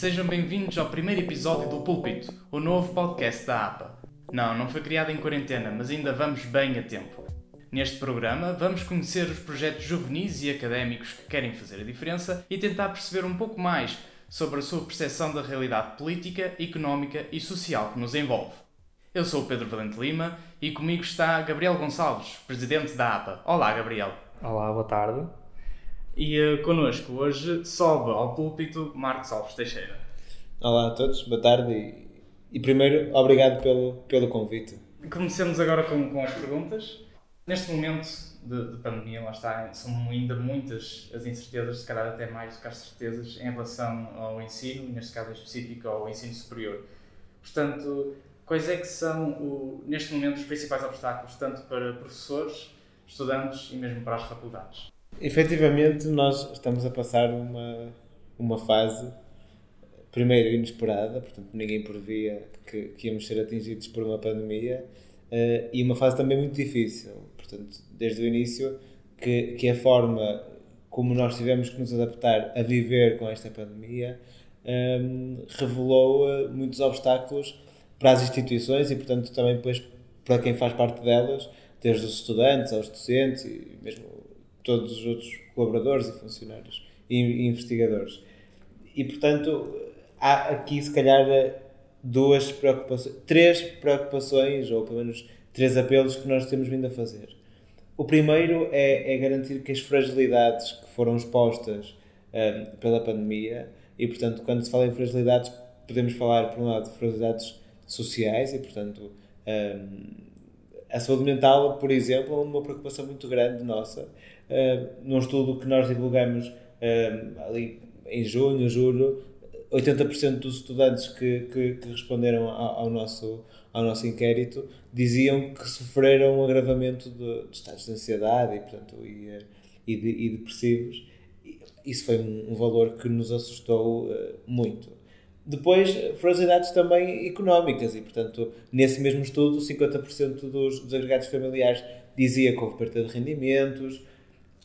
Sejam bem-vindos ao primeiro episódio do Púlpito, o novo podcast da APA. Não, não foi criado em quarentena, mas ainda vamos bem a tempo. Neste programa, vamos conhecer os projetos juvenis e académicos que querem fazer a diferença e tentar perceber um pouco mais sobre a sua percepção da realidade política, económica e social que nos envolve. Eu sou o Pedro Valente Lima e comigo está Gabriel Gonçalves, presidente da APA. Olá, Gabriel. Olá, boa tarde. E uh, connosco hoje sobe ao púlpito Marcos Alves Teixeira. Olá a todos, boa tarde e, e primeiro obrigado pelo, pelo convite. Comecemos agora com, com as perguntas. Neste momento de, de, pandemia, lá está, são ainda muitas as incertezas, se calhar até mais do que as certezas, em relação ao ensino, neste caso específico ao ensino superior. Portanto, quais é que são, o, neste momento, os principais obstáculos, tanto para professores, estudantes e mesmo para as faculdades? Efetivamente, nós estamos a passar uma, uma fase, primeiro inesperada, portanto, ninguém previa que, que íamos ser atingidos por uma pandemia, uh, e uma fase também muito difícil. Portanto, desde o início, que, que a forma como nós tivemos que nos adaptar a viver com esta pandemia um, ehm, revelou uh, muitos obstáculos para as instituições e, portanto, também depois para quem faz parte delas, desde os estudantes aos docentes e mesmo todos os outros colaboradores e funcionários e, investigadores. E, portanto, há aqui, se calhar, duas preocupações, três preocupações, ou pelo menos três apelos que nós temos vindo a fazer. O primeiro é, é garantir que as fragilidades que foram expostas um, pela pandemia, e portanto, quando se fala em fragilidades, podemos falar, por um lado, de fragilidades sociais, e portanto, um, a saúde mental, por exemplo, é uma preocupação muito grande nossa, uh, num estudo que nós divulgamos uh, ali em junho, julho, 80% dos estudantes que, que, que responderam ao, ao, nosso, ao nosso inquérito diziam que sofreram um agravamento de, de estados de ansiedade e, portanto, e, e, de, e depressivos. Isso foi um, um, valor que nos assustou uh, muito. Depois, fragilidades também económicas, e portanto, nesse mesmo estudo, 50% dos, dos agregados familiares dizia que houve perda de rendimentos,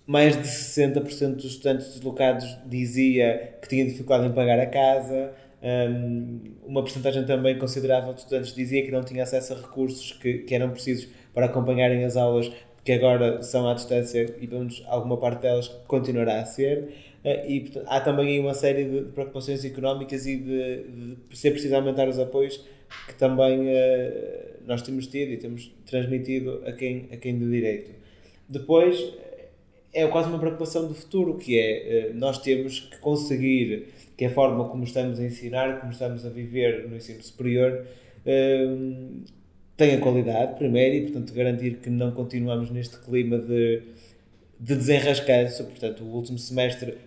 mais de 60% dos estudantes deslocados dizia que tinha dificuldade em pagar a casa, uma porcentagem também considerável de estudantes dizia que não tinha acesso a recursos que, que eram precisos para acompanharem as aulas, que agora são à distância e pelo menos alguma parte delas continuará a ser. Ah, e portanto, há também aí uma série de preocupações económicas e de, de ser preciso aumentar os apoios que também uh, nós temos tido e temos transmitido a quem, a quem de direito. Depois, é quase uma preocupação do futuro, que é eh, nós temos que conseguir que a forma como estamos a ensinar, como estamos a viver no ensino superior, eh, tenha qualidade, primeiro, e portanto garantir que não continuamos neste clima de, de desenrascanço. Portanto, o último semestre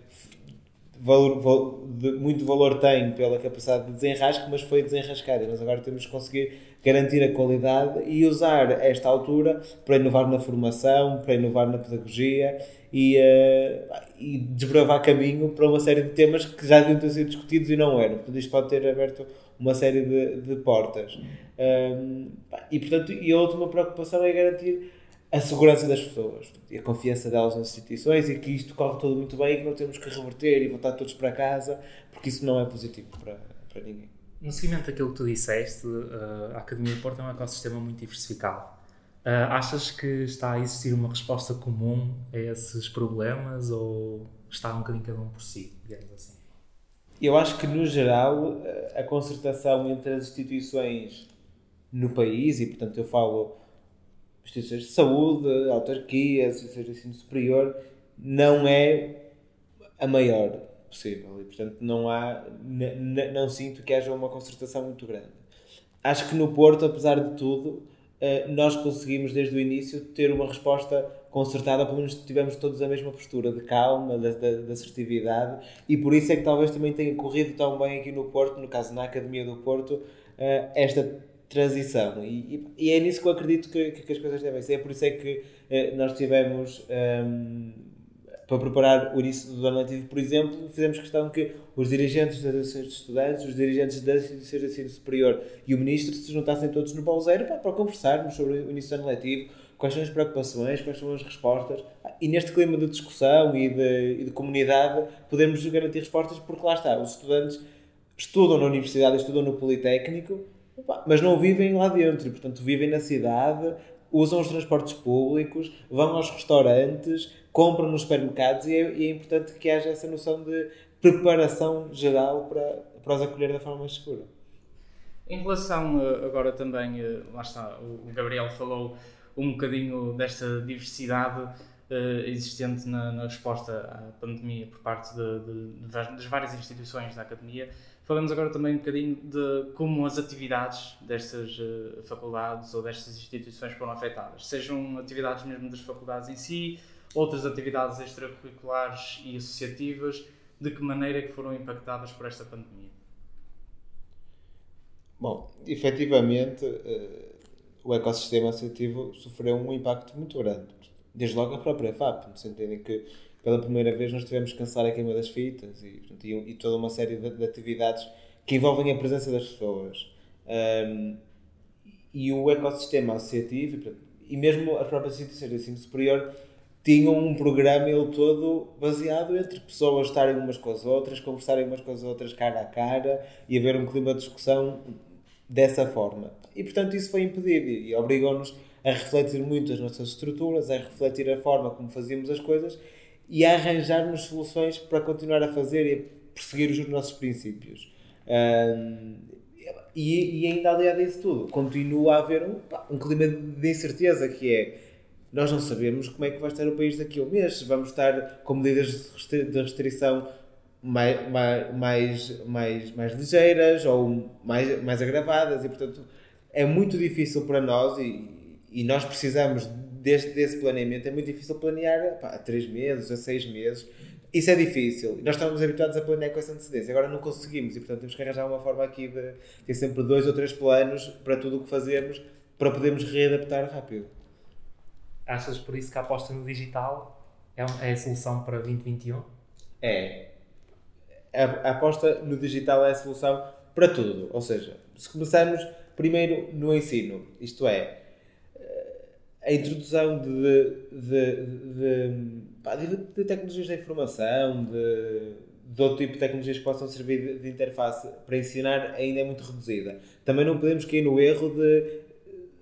valor, valor, de, muito valor tem pela capacidade de desenrasque, mas foi desenrascado. Nós agora temos que conseguir garantir a qualidade e usar esta altura para inovar na formação, para inovar na pedagogia e, uh, e desbravar caminho para uma série de temas que já deviam ter sido discutidos e não eram. Portanto, isto pode ter aberto uma série de, de portas. Um, e, portanto, e a última preocupação é garantir a segurança das pessoas e a confiança delas nas instituições e que isto corre tudo muito bem e que não temos que reverter e voltar todos para casa, porque isso não é positivo para, para ninguém. No seguimento daquilo que tu disseste, uh, a Academia de Porto é um ecossistema muito diversificado. Uh, achas que está a existir uma resposta comum a esses problemas ou está um bocadinho cada um por si, digamos assim? Eu acho que, no geral, a concertação entre as instituições no país, e portanto eu falo instituições de saúde, autarquias, instituições de ensino superior, não é a maior possível. E portanto não há, não sinto que haja uma concertação muito grande. Acho que no Porto, apesar de tudo, eh, nós conseguimos desde o início ter uma resposta concertada, pelo menos tivemos todos a mesma postura de calma, de, assertividade, e por isso é que talvez também tenha corrido tão bem aqui no Porto, no caso na Academia do Porto, eh, esta transição. E, e é nisso que eu acredito que, que, as coisas devem ser. É por isso é que eh, nós tivemos. Um, ehm, para preparar o início do ano letivo, por exemplo, fizemos questão que os dirigentes das associações de estudantes, os dirigentes das instituições de ensino superior e o ministro se juntassem todos no pauseiro para, para conversarmos sobre o início do ano letivo, quais são as preocupações, quais são as respostas, e neste clima de discussão e de, e de comunidade podemos garantir respostas, porque lá está, os estudantes estudam na universidade, estudam no Politécnico, mas não vivem lá dentro, portanto vivem na cidade, usam os transportes públicos, vão aos restaurantes, compram nos supermercados e é, e é importante que haja essa noção de preparação geral para, para os acolher da forma mais segura. Em relação eh, agora também, eh, lá está, o Gabriel falou um bocadinho desta diversidade uh, existente na, na, resposta à pandemia por parte de, de, das várias instituições da academia. Falamos agora também um bocadinho de como as atividades destas faculdades ou destas instituições foram afetadas, sejam atividades mesmo das faculdades em si, outras atividades extracurriculares e associativas, de que maneira é que foram impactadas por esta pandemia? Bom, efetivamente, uh, o ecossistema associativo sofreu um impacto muito grande. Desde logo a própria FAP, no sentido em que pela primeira vez nós tivemos que cancelar a queima das fitas e, portanto, e, e toda uma série de, de, atividades que envolvem a presença das pessoas. Um, e o ecossistema associativo e mesmo próprias instituições de ensino superior tinham um programa ele todo baseado entre pessoas estarem umas com as outras, conversarem umas com as outras cara a cara e haver um clima de discussão dessa forma. E portanto isso foi impedido e obrigou-nos a refletir muito as nossas estruturas, a refletir a forma como fazíamos as coisas e a arranjarmos soluções para continuar a fazer e a perseguir os nossos princípios. Um, e, e, ainda aliado a isso tudo, continua a haver um, um clima de incerteza que é nós não sabemos como é que vai estar o país daqui a um mês, vamos estar com medidas de restrição mais, mais, mais, mais ligeiras ou mais, mais agravadas e portanto é muito difícil para nós e, e nós precisamos deste, desse planeamento, é muito difícil planear pá, a 3 meses, a 6 meses isso é difícil. Nós estamos habituados a planear com essa antecedência. Agora não conseguimos e, portanto, temos que arranjar uma forma aqui de ter sempre dois ou três planos para tudo o que fazemos para podermos readaptar rápido. Achas por isso que a aposta no digital é, é a solução para 2021? É. A, a aposta no digital é a solução para tudo. Ou seja, se começarmos primeiro no ensino, isto é, a introdução de, de, de, de, de tecnologias da informação, de, de outro tipo de tecnologias que possam servir de, interface para ensinar ainda é muito reduzida. Também não podemos cair no erro de,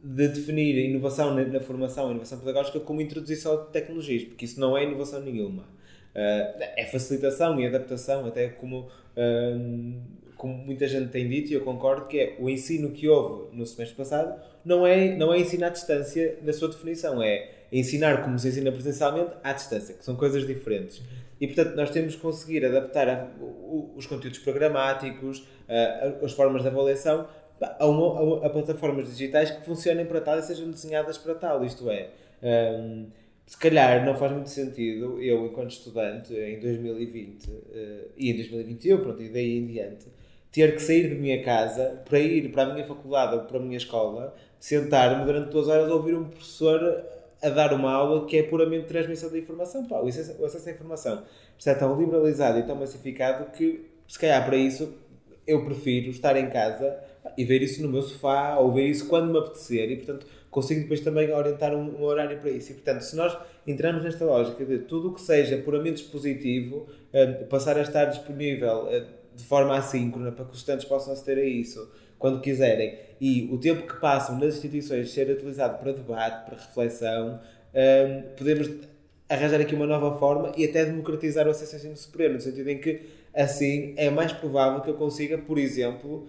de definir a inovação na, na formação, a inovação pedagógica como introduzir só tecnologias, porque isso não é inovação nenhuma. Uh, é facilitação e adaptação, até como, uh, como muita gente tem dito, e eu concordo, que é o ensino que houve no semestre passado não é, não é ensino à distância na sua definição, é ensinar como se ensina presencialmente à distância, que são coisas diferentes. E, portanto, nós temos que conseguir adaptar a, os conteúdos programáticos, a, as formas de avaliação, a, uma, a, plataformas digitais que funcionem para tal e sejam desenhadas para tal. Isto é, um, se calhar não faz muito sentido eu, enquanto estudante, em 2020 uh, eh, e em 2021, pronto, e daí em diante, ter que sair de minha casa para ir para a minha faculdade ou para a minha escola sentar-me durante duas horas a ouvir um professor a dar uma aula que é puramente transmissão de informação. Pá, o, acesso, o acesso à informação está tão liberalizado e tão massificado que, se calhar, para isso, eu prefiro estar em casa e ver isso no meu sofá ou ver isso quando me apetecer e, portanto, consigo depois também orientar um, um horário para isso. E, portanto, se nós entrarmos nesta lógica de tudo o que seja puramente dispositivo, uh, passar a estar disponível uh, de forma assíncrona para que os estudantes possam aceder a isso quando quiserem, e o tempo que passam nas instituições ser utilizado para debate, para reflexão, um, podemos arranjar aqui uma nova forma e até democratizar o acesso ao ensino superior, no sentido em que assim é mais provável que eu consiga, por exemplo,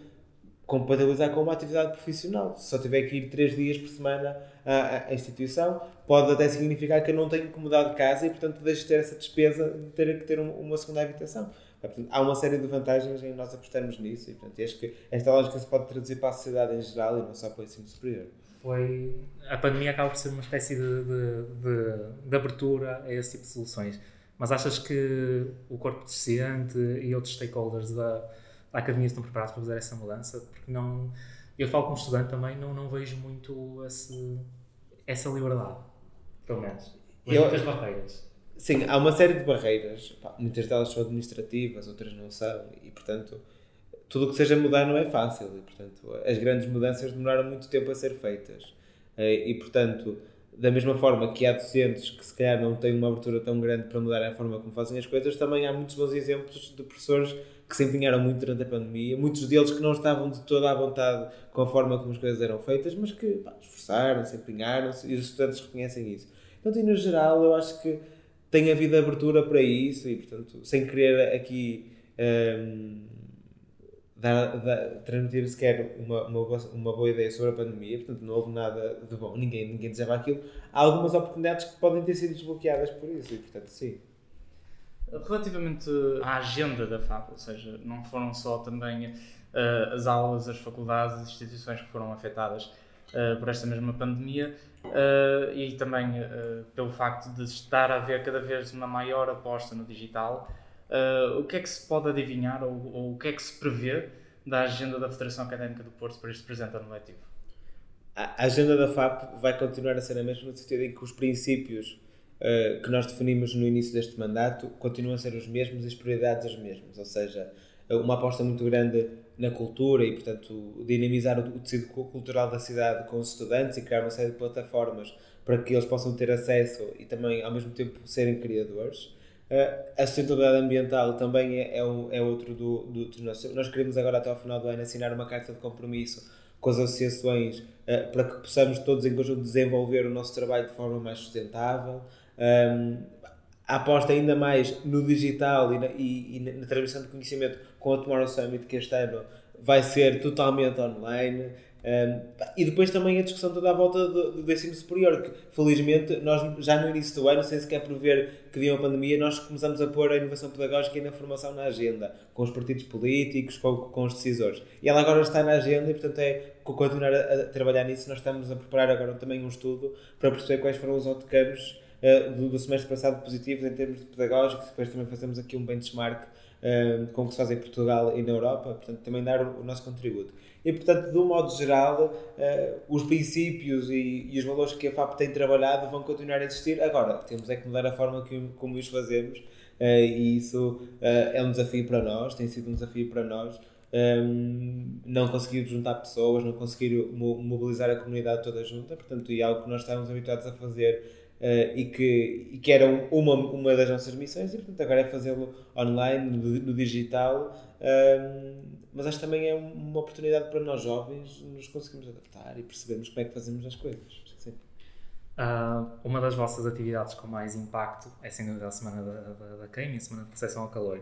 compatibilizar com uma atividade profissional. Se só tiver que ir três dias por semana à, à, instituição, pode até significar que eu não tenho que mudar de casa e, portanto, deixo de ter essa despesa de ter que ter uma segunda habitação. Portanto, há uma série de vantagens em nós apostarmos nisso e portanto, acho que esta lógica se pode traduzir para a sociedade em geral e não só para o ensino superior. Foi, a pandemia acaba por ser uma espécie de, de, de, de abertura a esse tipo de soluções. Mas achas que o corpo docente e outros stakeholders da, da academia estão preparados para fazer essa mudança? Porque não, eu falo como estudante também, não, não vejo muito esse, essa liberdade, pelo menos. Vejo muitas barreiras. Sim, há uma série de barreiras, pá, muitas delas são administrativas, outras não são, e portanto, tudo o que seja mudar não é fácil, e portanto, as grandes mudanças demoraram muito tempo a ser feitas. Eh, e portanto, da mesma forma que há docentes que se calhar não têm uma abertura tão grande para mudar a forma como fazem as coisas, também há muitos bons exemplos de professores que se empenharam muito durante a pandemia, muitos deles que não estavam de toda à vontade com a forma como as coisas eram feitas, mas que esforçaram-se, empenharam-se e os estudantes reconhecem isso. Então, no geral, eu acho que tem havido abertura para isso e, portanto, sem querer aqui um, dar, dar, transmitir sequer uma, uma, uma boa ideia sobre a pandemia, portanto, não houve nada de bom, ninguém, ninguém desejava aquilo. Há algumas oportunidades que podem ter sido desbloqueadas por isso e, portanto, sim. Relativamente à agenda da FAP, ou seja, não foram só também uh, as aulas, as faculdades, as instituições que foram afetadas uh, por esta mesma pandemia uh, e também pelo facto de estar a haver cada vez uma maior aposta no digital, o que é que se pode adivinhar ou, ou, o que é que se prevê da agenda da Federação Académica do Porto para este presente ano letivo? A agenda da FAP vai continuar a ser a mesma no sentido em que os princípios uh, que nós definimos no início deste mandato continuam a ser os mesmos e as prioridades as mesmas, ou seja, uma aposta muito grande na cultura e, portanto, dinamizar o tecido cultural da cidade com os estudantes e criar uma série de plataformas para que eles possam ter acesso e também, ao mesmo tempo, serem criadores. Uh, a sustentabilidade ambiental também é, é, é outro do, do, do nosso. Nós queremos agora, até ao final do ano, assinar uma carta de compromisso com as associações uh, para que possamos todos em conjunto desenvolver o nosso trabalho de forma mais sustentável. Um, a aposta ainda mais no digital e na, e, e na transmissão de conhecimento com a Tomorrow Summit, que este ano vai ser totalmente online. Um, e depois também a discussão toda à volta do, do ensino superior, que felizmente nós já no início do ano, sem sequer prever que vinha a pandemia, nós começamos a pôr a inovação pedagógica e na formação na agenda, com os partidos políticos, com, com os decisores. E ela agora está na agenda e, portanto, é continuar a, a trabalhar nisso. Nós estamos a preparar agora também um estudo para perceber quais foram os outcomes uh, do, do, semestre passado positivos em termos de pedagógicos, depois também fazemos aqui um benchmark uh, com o que se faz em Portugal e na Europa, portanto também dar o, o nosso contributo. E portanto, de um modo geral, uh, os princípios e, e, os valores que a FAP tem trabalhado vão continuar a existir. Agora, temos é que mudar a forma que, como os fazemos e isso é um desafio para nós, tem sido um desafio para nós. Um, não conseguir juntar pessoas, não conseguir mobilizar a comunidade toda junta, portanto, e é algo que nós estávamos habituados a fazer Uh, e, que, e que era uma, uma das nossas missões, e portanto agora é fazê-lo online, no, no digital, uh, mas acho que também é uma oportunidade para nós jovens nos conseguirmos adaptar e percebermos como é que fazemos as coisas. Uh, uma das vossas atividades com mais impacto é sem dúvida a semana da, da, da CAIM, a semana de percepção ao calor.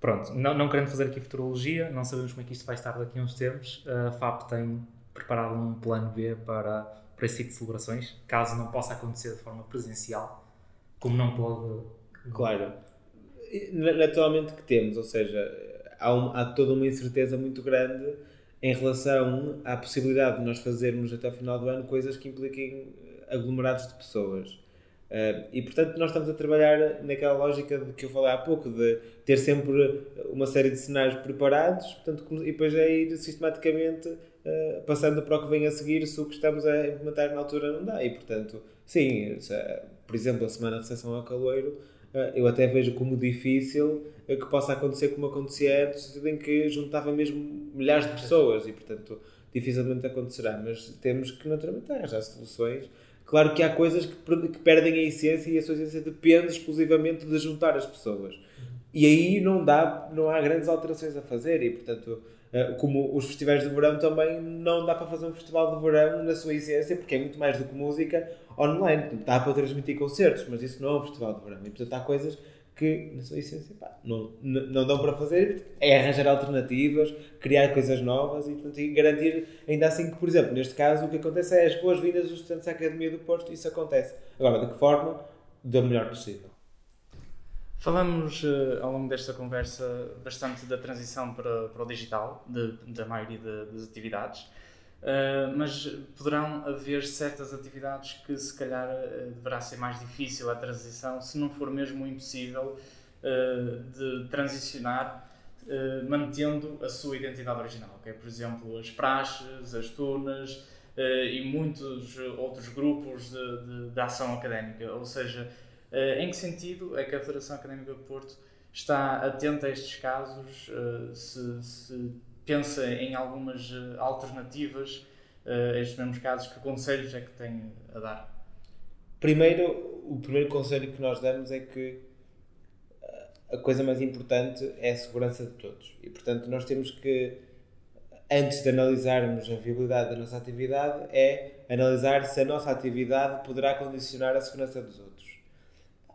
Pronto, não, não querendo fazer aqui futurologia, não sabemos como é que isto vai estar daqui a uns tempos, a FAP tem preparado um plano B para para esse tipo de celebrações, caso não possa acontecer de forma presencial, como não pode. Claro, naturalmente que temos, ou seja, há, um, há toda uma incerteza muito grande em relação à possibilidade de nós fazermos até o final do ano coisas que impliquem aglomerados de pessoas. Uh, e portanto, nós estamos a trabalhar naquela lógica de que eu falei há pouco, de ter sempre uma série de cenários preparados portanto, e depois é ir sistematicamente uh, passando para o que vem a seguir se o que estamos a implementar na altura não dá. E portanto, sim, por exemplo, a semana de recepção ao caloiro, uh, eu até vejo como difícil que possa acontecer como acontecia antes, em que juntava mesmo milhares de pessoas e portanto dificilmente acontecerá, mas temos que naturalmente arranjar soluções Claro que há coisas que, que, perdem a essência e a sua essência depende exclusivamente de juntar as pessoas. E aí não dá, não há grandes alterações a fazer e, portanto, eh, como os festivais de verão também não dá para fazer um festival de verão na sua essência, porque é muito mais do que música online. Dá para transmitir concertos, mas isso não é um festival de verão. E, portanto, há coisas que, na sua essência, pá, não, não dão para fazer, é arranjar alternativas, criar coisas novas e, portanto, e garantir, ainda assim, que, por exemplo, neste caso, o que acontece é as boas-vindas dos estudantes à Academia do Porto, isso acontece. Agora, de que forma? Da melhor possível. Falamos uh, ao longo desta conversa bastante da transição para, para o digital, de, da maioria de, das atividades. Uh, mas poderão haver certas atividades que se calhar uh, deverá ser mais difícil a transição, se não for mesmo impossível uh, de transicionar mantendo a sua identidade original, é, por exemplo, as praxes, as turnas e muitos outros grupos de, de, de, ação académica. Ou seja, em que sentido é que a Federação Académica do Porto está atenta a estes casos, se, se pensa em algumas eh, alternativas a estes mesmos casos, que conselhos é que tem a dar? Primeiro, o primeiro conselho que nós damos é que a coisa mais importante é a segurança de todos. E, portanto, nós temos que, antes de analisarmos a viabilidade da nossa atividade, é analisar se a nossa atividade poderá condicionar a segurança dos outros.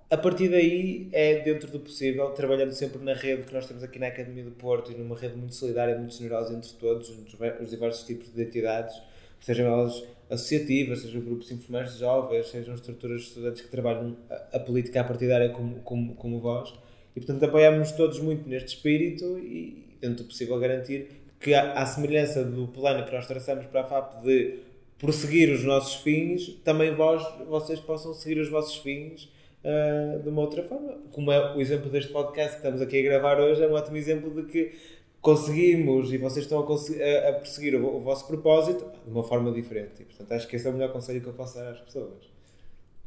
A partir daí, é dentro do possível, trabalhando sempre na rede que nós temos aqui na Academia do Porto e numa rede muito solidária, muito generosa entre todos, os diversos tipos de entidades, sejam elas associativas, sejam grupos informais jovens, sejam estruturas de estudantes que trabalham a, a política partidária como, como, como vós. E, portanto, apoiamos todos muito neste espírito e, dentro do possível, garantir que, à, semelhança do plano que nós traçamos para a FAP de prosseguir os nossos fins, também vós, vocês possam seguir os vossos fins uh, de uma outra forma. Como é o exemplo deste podcast que estamos aqui a gravar hoje, é um ótimo exemplo de que conseguimos e vocês estão a, a, perseguir o, o, vosso propósito de uma forma diferente. E, portanto, acho que esse é o melhor conselho que eu posso dar às pessoas.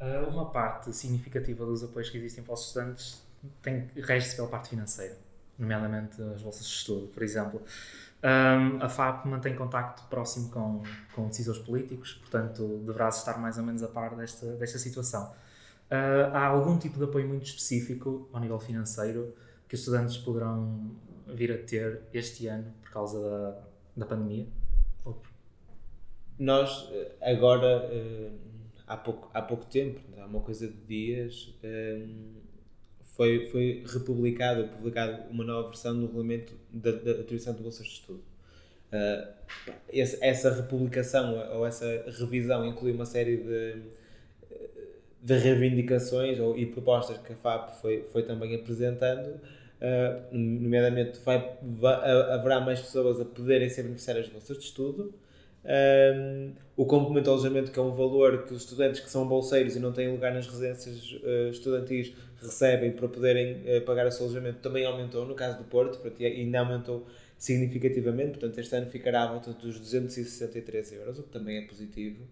Uh, uma parte significativa dos apoios que existem para os estudantes tem rege-se pela parte financeira, nomeadamente as bolsas de estudo, por exemplo. Um, a FAP mantém contacto próximo com, com decisores políticos, portanto, deverás estar mais ou menos a par desta, desta situação. Uh, há algum tipo de apoio muito específico ao nível financeiro que os estudantes poderão vir a ter este ano por causa da, da pandemia? Nós, eh, agora, uh, há, pouco, há pouco tempo, há uma coisa de dias, um, foi, foi republicado, publicado uma nova versão do regulamento da, da atribuição de bolsas de estudo. Essa republicação ou essa revisão inclui uma série de, de reivindicações ou, e propostas que a FAP foi, foi também apresentando, uh, nomeadamente vai, vai, haverá mais pessoas a poderem ser beneficiárias de bolsas de estudo, um, o complemento de alojamento, que é um valor que os estudantes que são bolseiros e não têm lugar nas residências uh, estudantis recebem para poderem uh, pagar esse alojamento, também aumentou no caso do Porto portanto, ainda aumentou significativamente. Portanto, este ano ficará à volta dos 263 euros, o que também é positivo.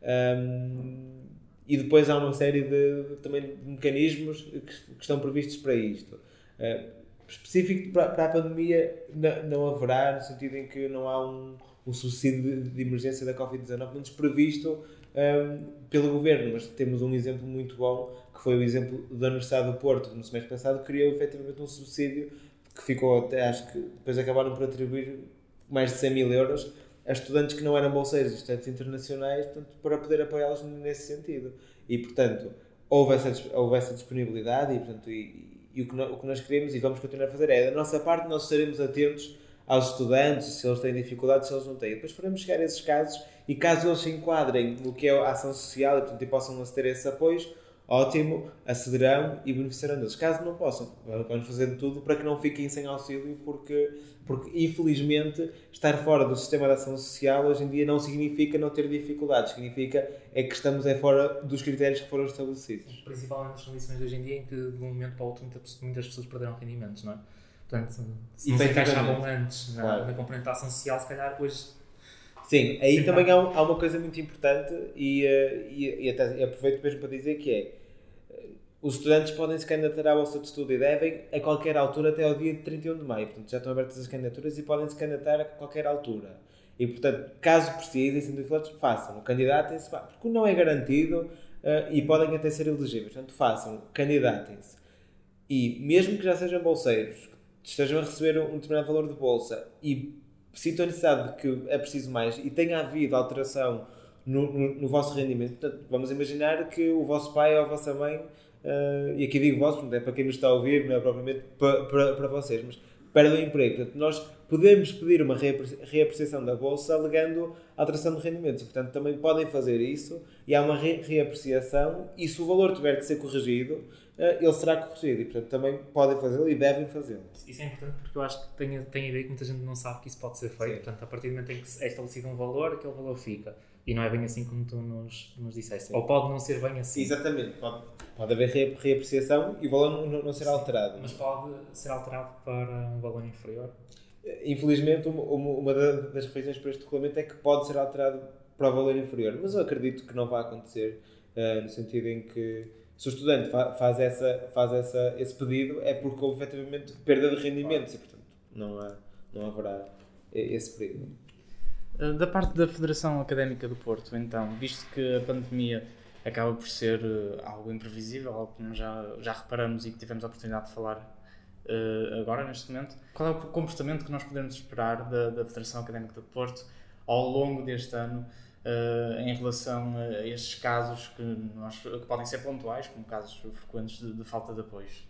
Um, e depois há uma série de, também de mecanismos que, que estão previstos para isto. Uh, específico para, para a pandemia não, não haverá, no sentido em que não há um o subsídio de, de emergência da Covid-19, menos previsto um, pelo governo, mas temos um exemplo muito bom, que foi o exemplo da Universidade do Porto, que no semestre passado criou efetivamente um subsídio que ficou até, acho que depois acabaram por atribuir mais de 100 mil euros a estudantes que não eram bolseiros e estudantes internacionais, portanto, para poder apoiá-los nesse sentido. E, portanto, houve essa, houve essa disponibilidade e, portanto, e, e o, que nós, o que nós queremos e vamos continuar a fazer é, da nossa parte, nós estaremos atentos aos estudantes, se eles têm dificuldades, se eles não têm. Depois faremos chegar a esses casos e caso eles se enquadrem no que é a ação social e, portanto, e possam aceder a esses apoios, ótimo, acederão e beneficiarão deles. Caso não possam, vamos fazer tudo para que não fiquem sem auxílio, porque, porque infelizmente estar fora do sistema de ação social hoje em dia não significa não ter dificuldades, significa é que estamos é fora dos critérios que foram estabelecidos. Principalmente nas condições de hoje em dia em que de um momento para o outro muitas pessoas perderam rendimentos, não é? Portanto, se não se encaixavam antes na, claro. na componente da ação social, se calhar hoje. Sim, aí também há, há, uma coisa muito importante e, eh, e, e até aproveito mesmo para dizer que é eh, os estudantes podem se candidatar à bolsa de estudo e devem a qualquer altura até ao dia 31 de maio. Portanto, já estão abertas as candidaturas e podem se candidatar a qualquer altura. E, portanto, caso precisem, sendo dificuldades, façam. Candidatem-se, porque não é garantido uh, e podem até ser elegíveis. Portanto, façam, candidatem-se. E mesmo que já sejam bolseiros, estejam a receber um determinado valor de bolsa e necessidade de que é preciso mais e tenha havido alteração no, no, no, vosso rendimento, portanto, vamos imaginar que o vosso pai ou a vossa mãe, uh, e aqui digo vosso, é para quem nos está a ouvir, não é propriamente para, para, para vocês, mas perdem o emprego. Portanto, nós podemos pedir uma reapreciação da bolsa alegando alteração de rendimentos. Portanto, também podem fazer isso e há uma reapreciação e se o valor tiver que ser corrigido, eh, ele será corrigido e, portanto, também podem fazê-lo e devem fazê-lo. Isso é importante porque eu acho que tenho, tenho a ideia que muita gente não sabe que isso pode ser feito. Sim. Portanto, a partir do momento em que é estabelecido um valor, aquele valor fica. E não é bem assim como tu nos, nos disseste. Sim. Ou pode não ser bem assim. Exatamente. Pode, pode haver reapreciação e o valor não, não, ser alterado. Mas pode ser alterado para um valor inferior? Infelizmente, uma, uma das refeições para este regulamento é que pode ser alterado para o valor inferior. Mas eu acredito que não vai acontecer, uh, no sentido em que se o estudante fa faz, essa, faz essa, esse pedido é porque houve efetivamente perda de rendimentos e, portanto, não, há, não haverá esse período. Eh, da parte da Federação Académica do Porto, então, visto que a pandemia acaba por ser uh, algo imprevisível, algo que já, já reparamos e que tivemos a oportunidade de falar uh, agora, neste momento. Qual é o comportamento que nós podemos esperar da, da Federação Académica do Porto ao longo deste ano uh, em relação a estes casos que, nós, que podem ser pontuais, como casos frequentes de, de falta de apoios?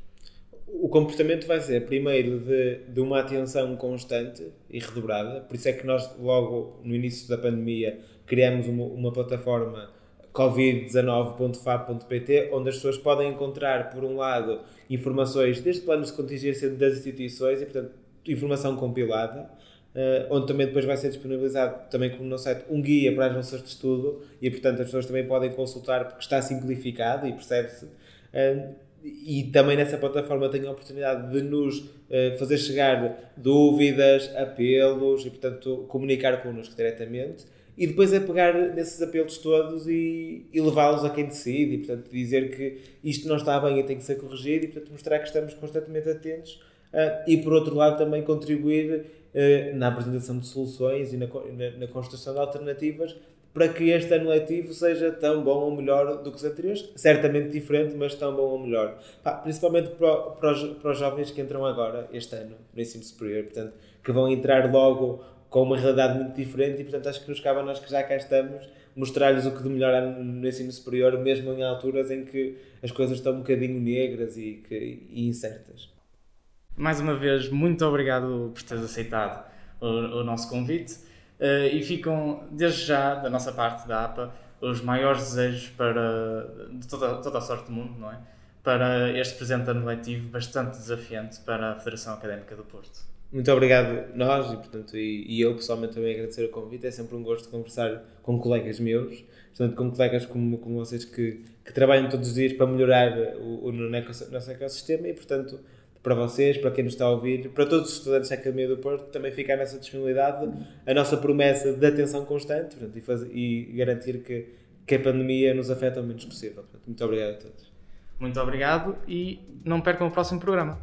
O comportamento vai ser, primeiro, de, de uma atenção constante e redobrada. Por isso é que nós, logo no início da pandemia, criamos uma, uma plataforma covid19.fab.pt, onde as pessoas podem encontrar, por um lado, informações desde planos de contingência das instituições e, portanto, informação compilada, uh, onde também depois vai ser disponibilizado, também como no site, um guia para as bolsas de estudo e, portanto, as pessoas também podem consultar porque está simplificado e percebe-se. Uh, e também nessa plataforma tenho a oportunidade de nos uh, fazer chegar dúvidas, apelos e, portanto, comunicar connosco diretamente. E depois é pegar nesses apelos todos e, e levá-los a quem decide e, portanto, dizer que isto não está bem e tem que ser corrigido e, portanto, mostrar que estamos constantemente atentos uh, e, por outro lado, também contribuir na apresentação de soluções e na, na, na construção de alternativas para que este ano letivo seja tão bom ou melhor do que os anteriores. Certamente diferente, mas tão bom ou melhor. Pá, principalmente para, para, os, para os jovens que entram agora, este ano, no ensino superior, portanto, que vão entrar logo com uma realidade muito diferente e, portanto, acho que nos cabe a nós que já cá estamos mostrar-lhes o que de melhor há no ensino superior, mesmo em alturas em que as coisas estão um bocadinho negras e, que, e incertas. Mais uma vez, muito obrigado por teres aceitado o, o nosso convite. Uh, e ficam, desde já, da nossa parte da APA, os maiores desejos para, de toda, toda a sorte do mundo, não é? Para este presente ano letivo bastante desafiante para a Federação Académica do Porto. Muito obrigado nós e, portanto, e, e eu pessoalmente também agradecer o convite. É sempre um gosto conversar com colegas meus, portanto, com colegas como, como vocês que, que trabalham todos os dias para melhorar o, o nosso ecossistema e, portanto, para vocês, para quem nos está a ouvir, para todos os estudantes da Academia do Porto, também ficar nessa disponibilidade, a nossa promessa de atenção constante portanto, e, fazer, e, garantir que, que a pandemia nos afeta o menos possível. Portanto, muito obrigado a todos. Muito obrigado e não percam o próximo programa.